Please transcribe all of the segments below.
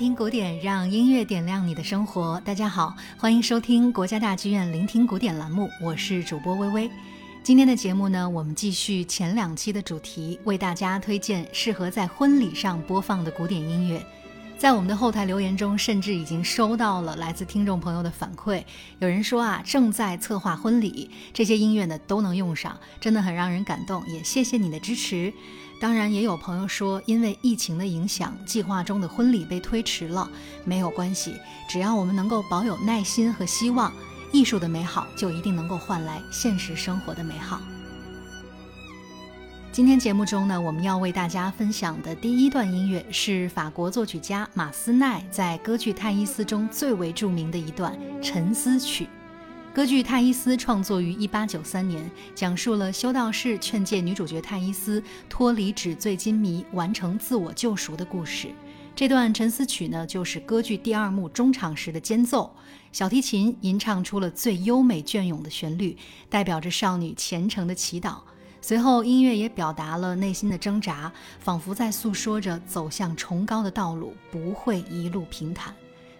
听古典，让音乐点亮你的生活。大家好，欢迎收听国家大剧院聆听古典栏目，我是主播微微。今天的节目呢，我们继续前两期的主题，为大家推荐适合在婚礼上播放的古典音乐。在我们的后台留言中，甚至已经收到了来自听众朋友的反馈。有人说啊，正在策划婚礼，这些音乐呢都能用上，真的很让人感动。也谢谢你的支持。当然，也有朋友说，因为疫情的影响，计划中的婚礼被推迟了。没有关系，只要我们能够保有耐心和希望，艺术的美好就一定能够换来现实生活的美好。今天节目中呢，我们要为大家分享的第一段音乐是法国作曲家马斯奈在歌剧《泰伊斯》中最为著名的一段《沉思曲》。歌剧《泰伊斯》创作于1893年，讲述了修道士劝诫女主角泰伊斯脱离纸醉金迷，完成自我救赎的故事。这段沉思曲呢，就是歌剧第二幕中场时的间奏，小提琴吟唱出了最优美隽永的旋律，代表着少女虔诚的祈祷。随后，音乐也表达了内心的挣扎，仿佛在诉说着走向崇高的道路不会一路平坦。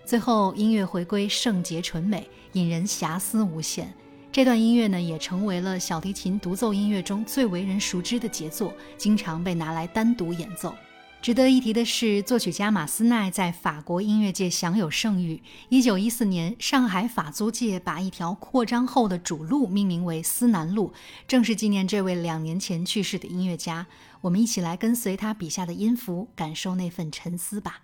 最后，音乐回归圣洁纯美，引人遐思无限。这段音乐呢，也成为了小提琴独奏音乐中最为人熟知的杰作，经常被拿来单独演奏。值得一提的是，作曲家马斯奈在法国音乐界享有盛誉。一九一四年，上海法租界把一条扩张后的主路命名为思南路，正是纪念这位两年前去世的音乐家。我们一起来跟随他笔下的音符，感受那份沉思吧。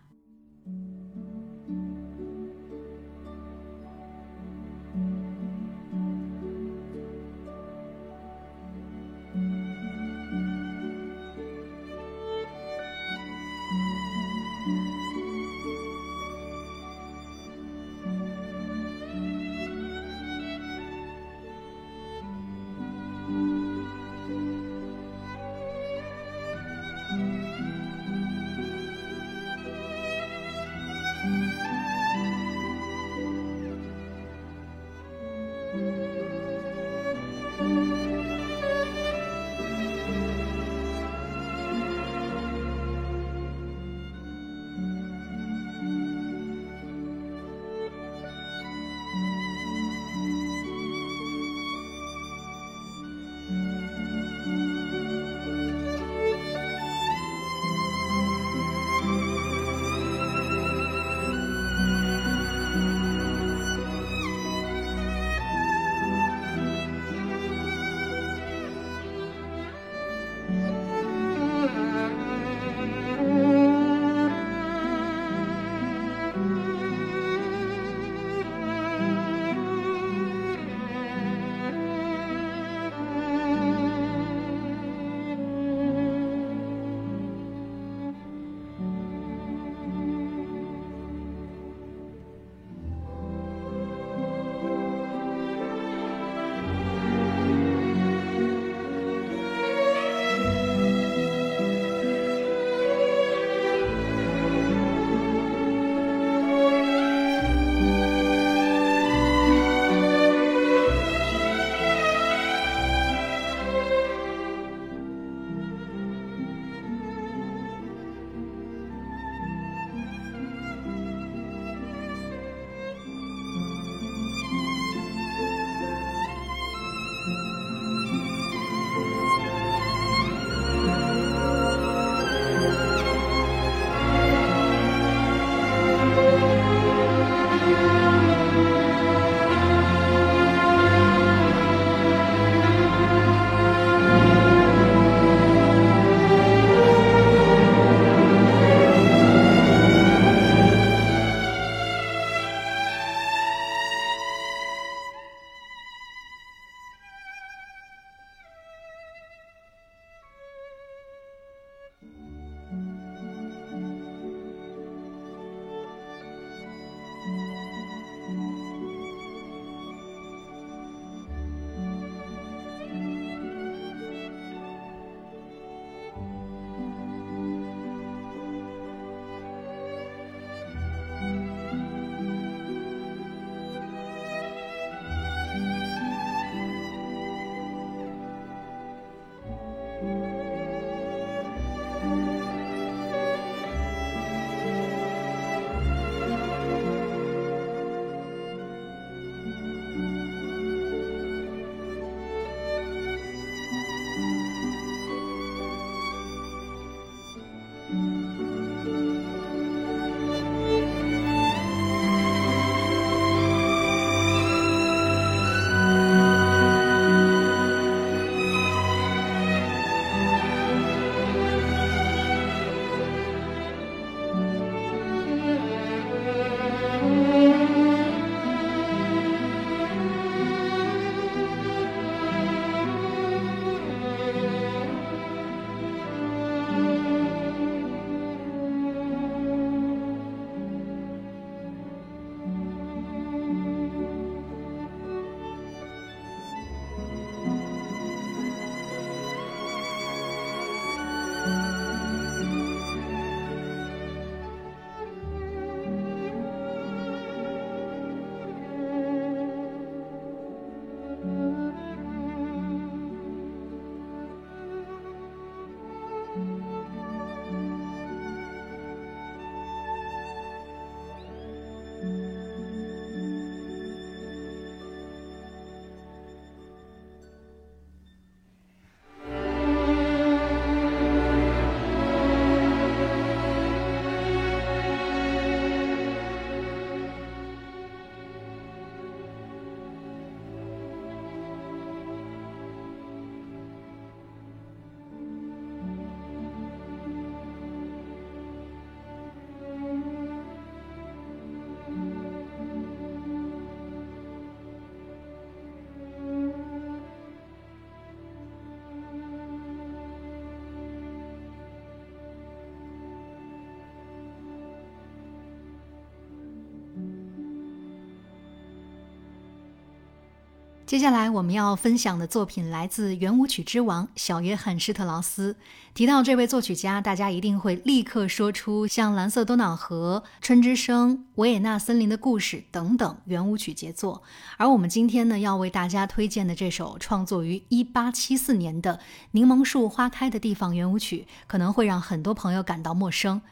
接下来我们要分享的作品来自圆舞曲之王小约翰施特劳斯。提到这位作曲家，大家一定会立刻说出像《蓝色多瑙河》《春之声》《维也纳森林的故事》等等圆舞曲杰作。而我们今天呢，要为大家推荐的这首创作于1874年的《柠檬树花开的地方》圆舞曲，可能会让很多朋友感到陌生。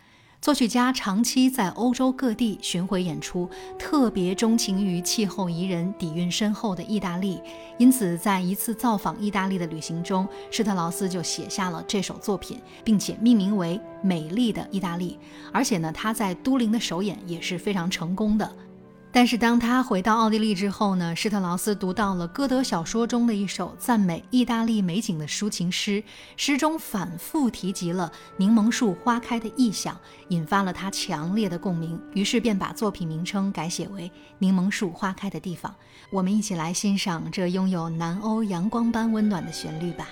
作曲家长期在欧洲各地巡回演出，特别钟情于气候宜人、底蕴深厚的意大利，因此在一次造访意大利的旅行中，施特劳斯就写下了这首作品，并且命名为《美丽的意大利》。而且呢，他在都灵的首演也是非常成功的。但是当他回到奥地利之后呢，施特劳斯读到了歌德小说中的一首赞美意大利美景的抒情诗，诗中反复提及了柠檬树花开的意象，引发了他强烈的共鸣，于是便把作品名称改写为《柠檬树花开的地方》。我们一起来欣赏这拥有南欧阳光般温暖的旋律吧。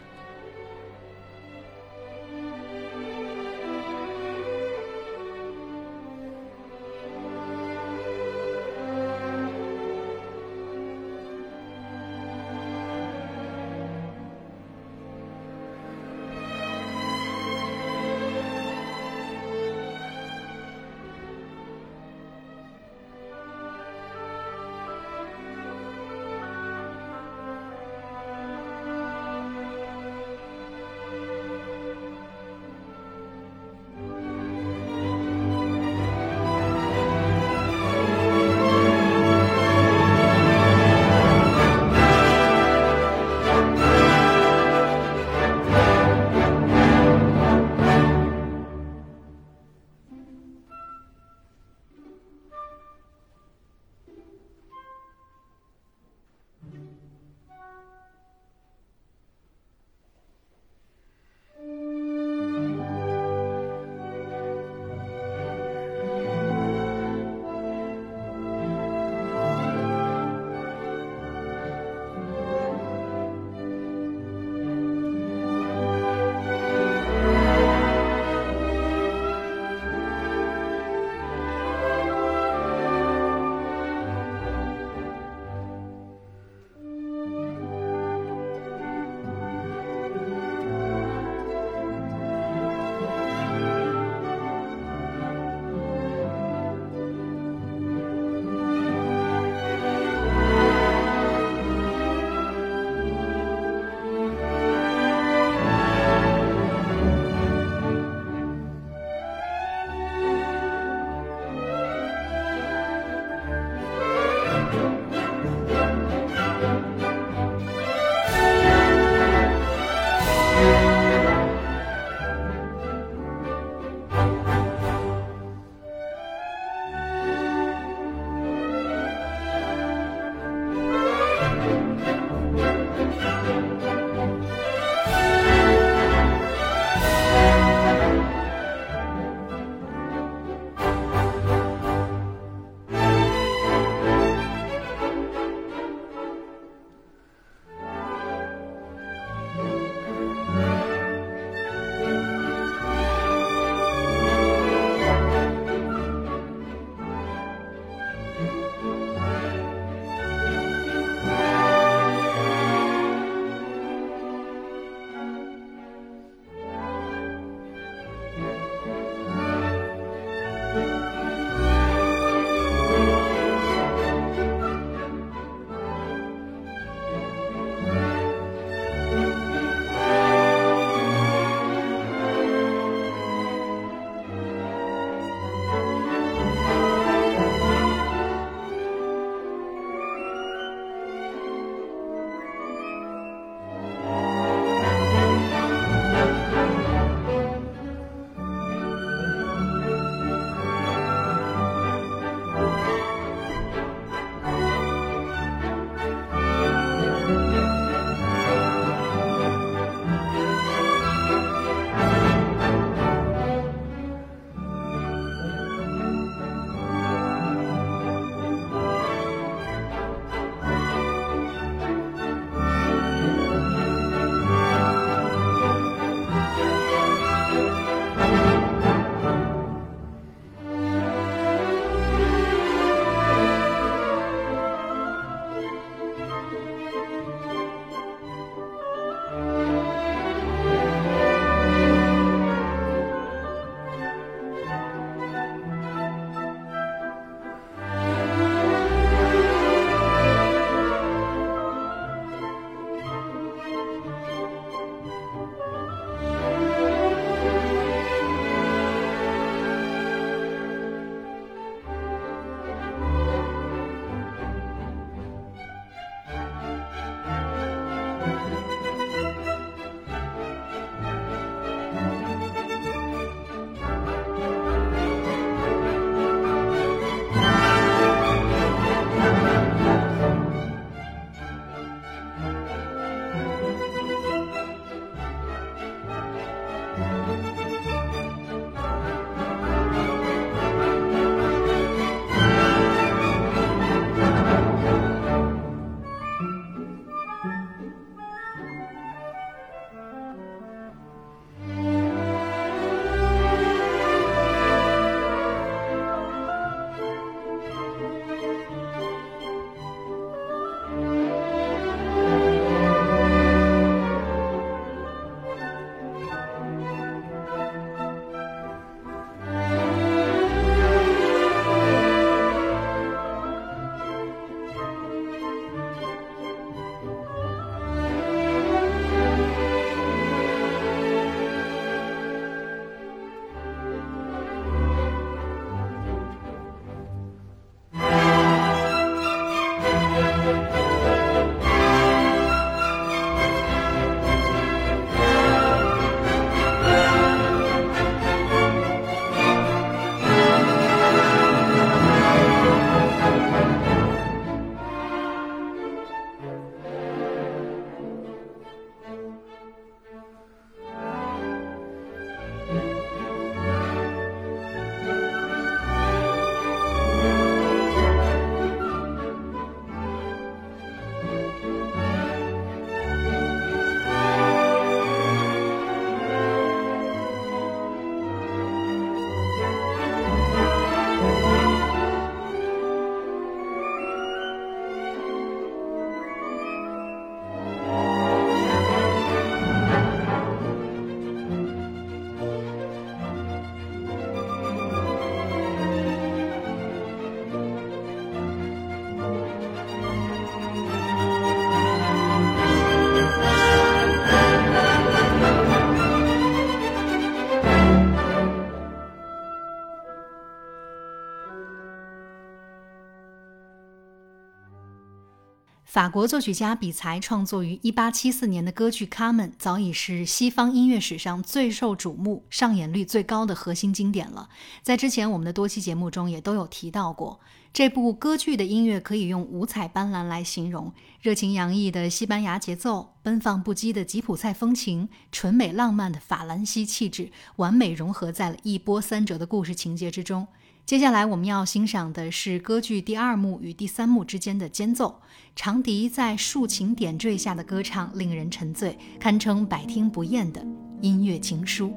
法国作曲家比才创作于1874年的歌剧《卡门》早已是西方音乐史上最受瞩目、上演率最高的核心经典了。在之前我们的多期节目中也都有提到过，这部歌剧的音乐可以用五彩斑斓来形容：热情洋溢的西班牙节奏、奔放不羁的吉普赛风情、纯美浪漫的法兰西气质，完美融合在了一波三折的故事情节之中。接下来我们要欣赏的是歌剧第二幕与第三幕之间的间奏，长笛在竖琴点缀下的歌唱令人沉醉，堪称百听不厌的音乐情书。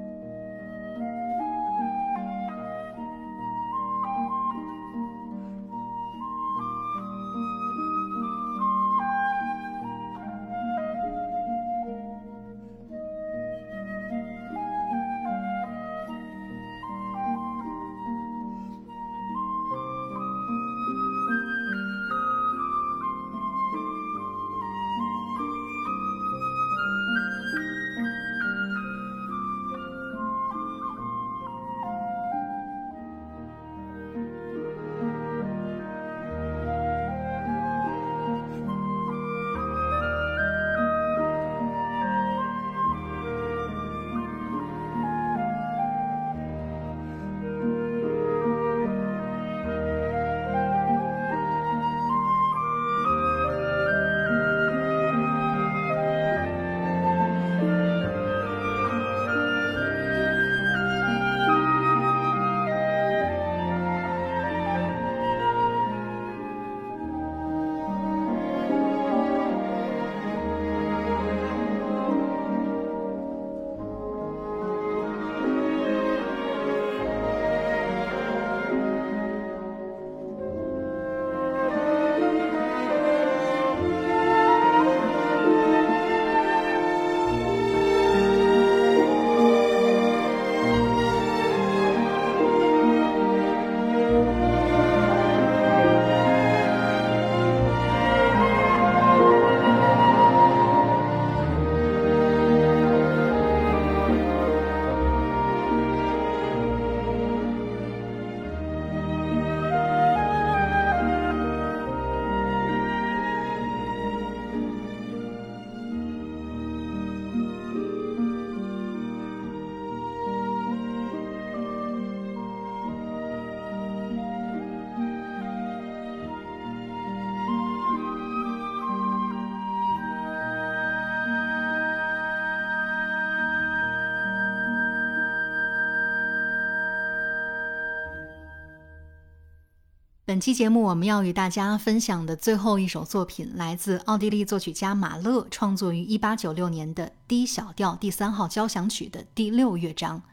本期节目我们要与大家分享的最后一首作品，来自奥地利作曲家马勒创作于1896年的 D 小调第三号交响曲的第六乐章。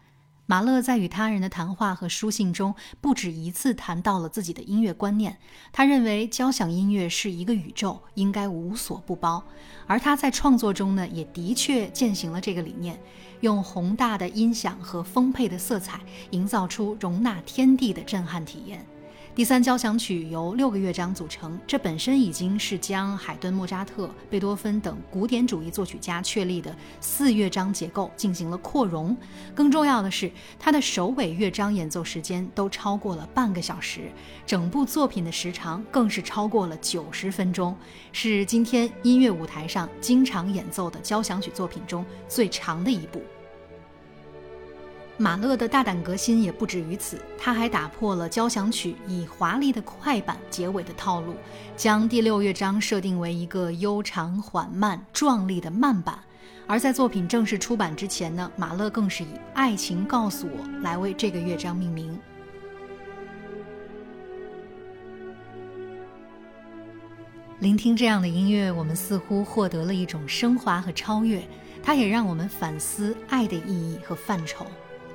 马勒在与他人的谈话和书信中，不止一次谈到了自己的音乐观念。他认为交响音乐是一个宇宙，应该无所不包。而他在创作中呢，也的确践行了这个理念，用宏大的音响和丰沛的色彩，营造出容纳天地的震撼体验。第三交响曲由六个乐章组成，这本身已经是将海顿、莫扎特、贝多芬等古典主义作曲家确立的四乐章结构进行了扩容。更重要的是，它的首尾乐章演奏时间都超过了半个小时，整部作品的时长更是超过了九十分钟，是今天音乐舞台上经常演奏的交响曲作品中最长的一部。马勒的大胆革新也不止于此，他还打破了交响曲以华丽的快板结尾的套路，将第六乐章设定为一个悠长、缓慢、壮丽的慢板。而在作品正式出版之前呢，马勒更是以“爱情告诉我”来为这个乐章命名。聆听这样的音乐，我们似乎获得了一种升华和超越，它也让我们反思爱的意义和范畴。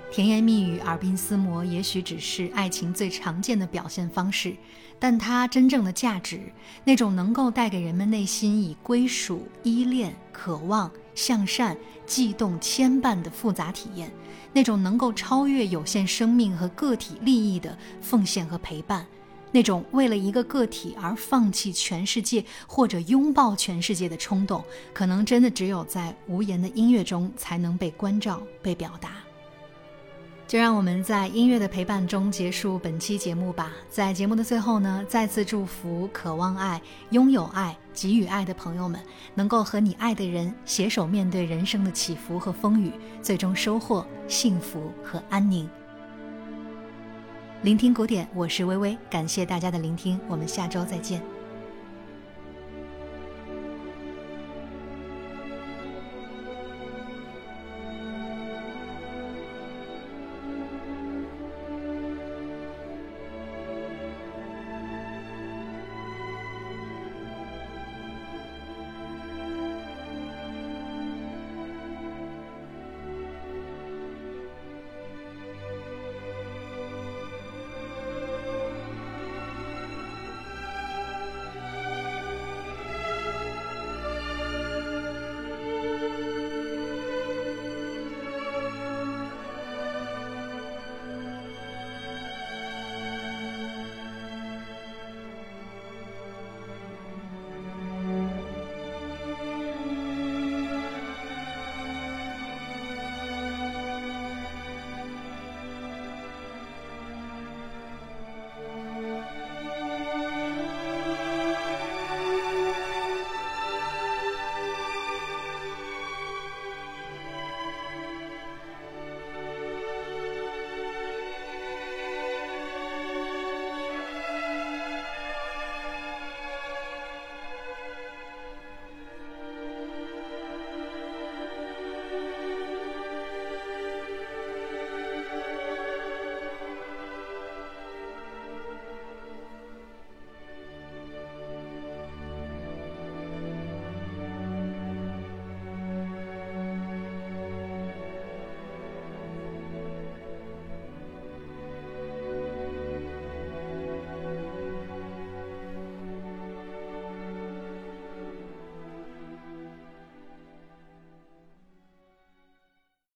甜言蜜语、耳鬓厮磨，也许只是爱情最常见的表现方式，但它真正的价值，那种能够带给人们内心以归属、依恋、渴望、向善、悸动、牵绊的复杂体验，那种能够超越有限生命和个体利益的奉献和陪伴，那种为了一个个体而放弃全世界或者拥抱全世界的冲动，可能真的只有在无言的音乐中才能被关照、被表达。就让我们在音乐的陪伴中结束本期节目吧。在节目的最后呢，再次祝福渴望爱、拥有爱、给予爱的朋友们，能够和你爱的人携手面对人生的起伏和风雨，最终收获幸福和安宁。聆听古典，我是微微，感谢大家的聆听，我们下周再见。